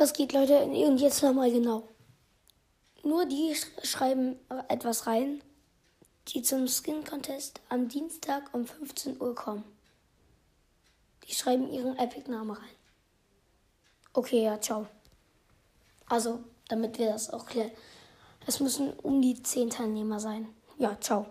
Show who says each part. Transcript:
Speaker 1: Was geht, Leute? Und jetzt nochmal genau. Nur die sch schreiben etwas rein, die zum Skin Contest am Dienstag um 15 Uhr kommen. Die schreiben ihren Epic-Namen rein. Okay, ja, ciao. Also, damit wir das auch klären. Es müssen um die 10 Teilnehmer sein. Ja, ciao.